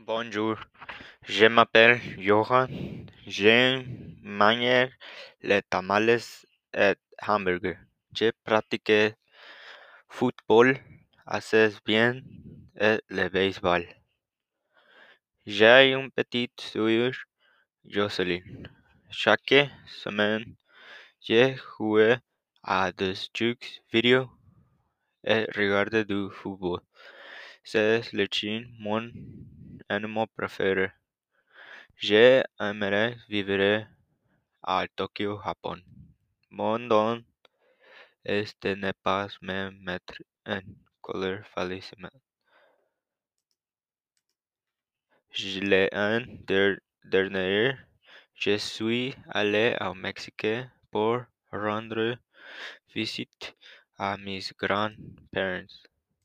Bonjour, je m'appelle Johan. J'aime manger les tamales et hamburgers. J'ai pratiqué football assez bien et le baseball. J'ai une petite sœur, Jocelyn. Chaque semaine, je joue à des jeux vidéo et regarde du football. C'est le chien mon animal préféré. J'aimerais vivre à Tokyo, Japon. Mon don est de ne pas me mettre en colère facilement. L'année dernière, je suis allé au Mexique pour rendre visite à mes grands-parents.